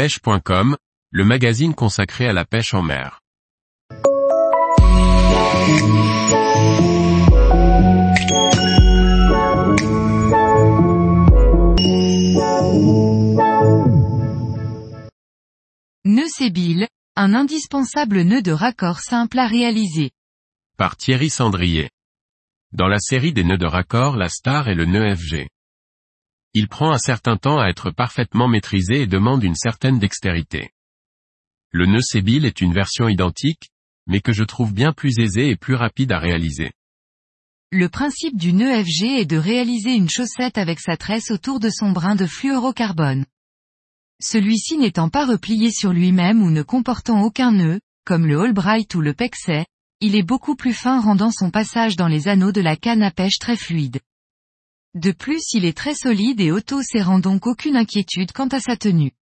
pêche.com, le magazine consacré à la pêche en mer. Nœud sébile, un indispensable nœud de raccord simple à réaliser. Par Thierry Sandrier. Dans la série des nœuds de raccord, la star est le nœud FG. Il prend un certain temps à être parfaitement maîtrisé et demande une certaine dextérité. Le nœud sébile est une version identique, mais que je trouve bien plus aisée et plus rapide à réaliser. Le principe du nœud FG est de réaliser une chaussette avec sa tresse autour de son brin de fluorocarbone. Celui-ci n'étant pas replié sur lui-même ou ne comportant aucun nœud, comme le Albright ou le Pexay, il est beaucoup plus fin rendant son passage dans les anneaux de la canne à pêche très fluide. De plus il est très solide et auto-serrant donc aucune inquiétude quant à sa tenue.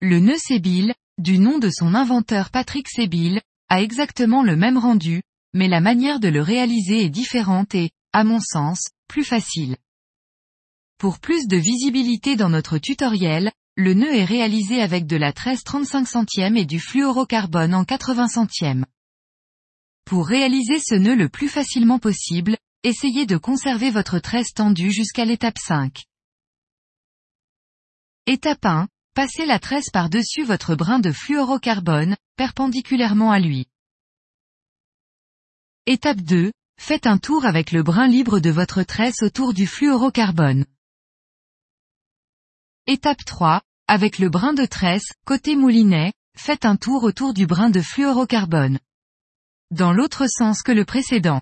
Le nœud sébile, du nom de son inventeur Patrick Sébile, a exactement le même rendu, mais la manière de le réaliser est différente et, à mon sens, plus facile. Pour plus de visibilité dans notre tutoriel, le nœud est réalisé avec de la tresse 35 centièmes et du fluorocarbone en 80 centièmes. Pour réaliser ce nœud le plus facilement possible, essayez de conserver votre tresse tendue jusqu'à l'étape 5. Étape 1. Passez la tresse par-dessus votre brin de fluorocarbone, perpendiculairement à lui. Étape 2. Faites un tour avec le brin libre de votre tresse autour du fluorocarbone. Étape 3. Avec le brin de tresse, côté moulinet, faites un tour autour du brin de fluorocarbone. Dans l'autre sens que le précédent.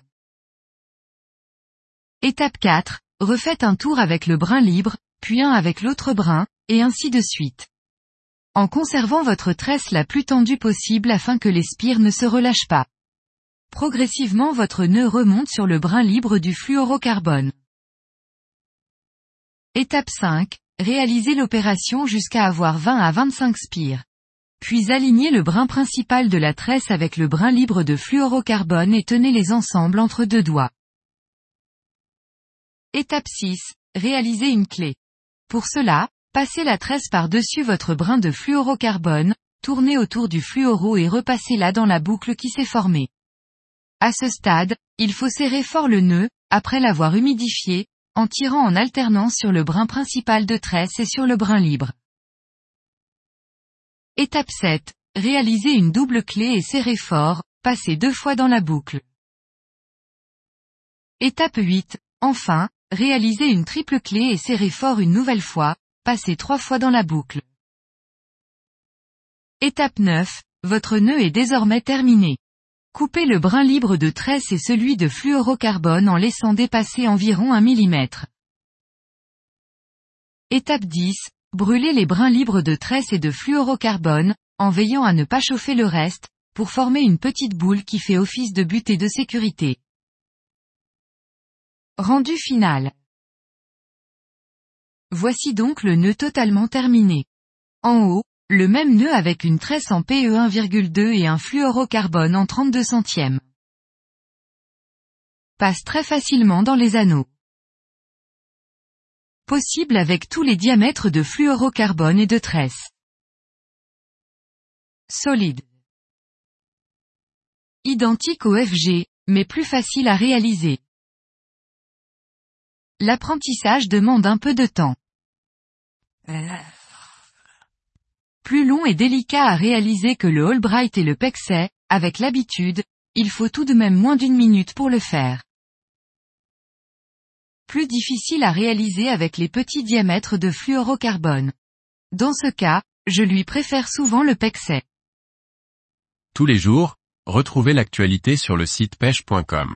Étape 4. Refaites un tour avec le brin libre, puis un avec l'autre brin, et ainsi de suite. En conservant votre tresse la plus tendue possible afin que les spires ne se relâchent pas. Progressivement votre nœud remonte sur le brin libre du fluorocarbone. Étape 5. Réalisez l'opération jusqu'à avoir 20 à 25 spires. Puis alignez le brin principal de la tresse avec le brin libre de fluorocarbone et tenez-les ensemble entre deux doigts. Étape 6. Réalisez une clé. Pour cela, passez la tresse par-dessus votre brin de fluorocarbone, tournez autour du fluoro et repassez-la dans la boucle qui s'est formée. À ce stade, il faut serrer fort le nœud, après l'avoir humidifié, en tirant en alternance sur le brin principal de tresse et sur le brin libre. Étape 7. Réalisez une double clé et serrez fort, passez deux fois dans la boucle. Étape 8. Enfin, réalisez une triple clé et serrez fort une nouvelle fois, passez trois fois dans la boucle. Étape 9. Votre nœud est désormais terminé. Coupez le brin libre de tresse et celui de fluorocarbone en laissant dépasser environ un millimètre. Étape 10. Brûlez les brins libres de tresse et de fluorocarbone, en veillant à ne pas chauffer le reste, pour former une petite boule qui fait office de butée de sécurité. Rendu final. Voici donc le nœud totalement terminé. En haut, le même nœud avec une tresse en PE 1,2 et un fluorocarbone en 32 centièmes. Passe très facilement dans les anneaux. Possible avec tous les diamètres de fluorocarbone et de tresse. Solide. Identique au FG, mais plus facile à réaliser. L'apprentissage demande un peu de temps. Plus long et délicat à réaliser que le Albright et le Pexay, avec l'habitude, il faut tout de même moins d'une minute pour le faire. Plus difficile à réaliser avec les petits diamètres de fluorocarbone. Dans ce cas, je lui préfère souvent le Pexay. Tous les jours, retrouvez l'actualité sur le site pêche.com.